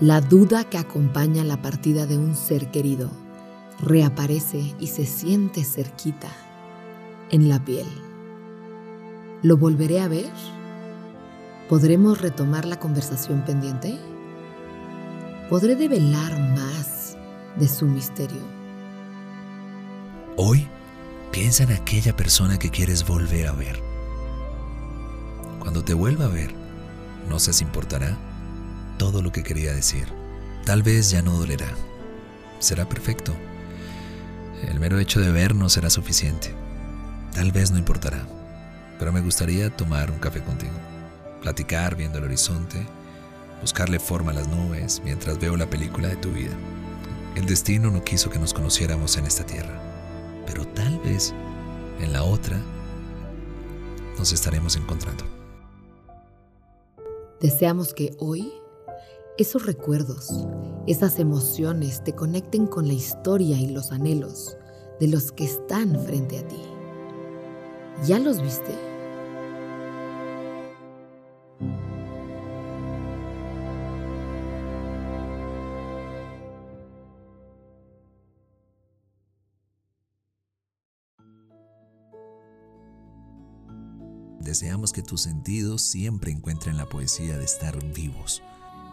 La duda que acompaña la partida de un ser querido reaparece y se siente cerquita, en la piel. ¿Lo volveré a ver? ¿Podremos retomar la conversación pendiente? ¿Podré develar más de su misterio? Hoy piensa en aquella persona que quieres volver a ver. Cuando te vuelva a ver, no se importará todo lo que quería decir. Tal vez ya no dolerá. Será perfecto. El mero hecho de vernos será suficiente. Tal vez no importará. Pero me gustaría tomar un café contigo. Platicar viendo el horizonte. Buscarle forma a las nubes mientras veo la película de tu vida. El destino no quiso que nos conociéramos en esta tierra. Pero tal vez en la otra nos estaremos encontrando. Deseamos que hoy esos recuerdos, esas emociones te conecten con la historia y los anhelos de los que están frente a ti. ¿Ya los viste? Deseamos que tus sentidos siempre encuentren la poesía de estar vivos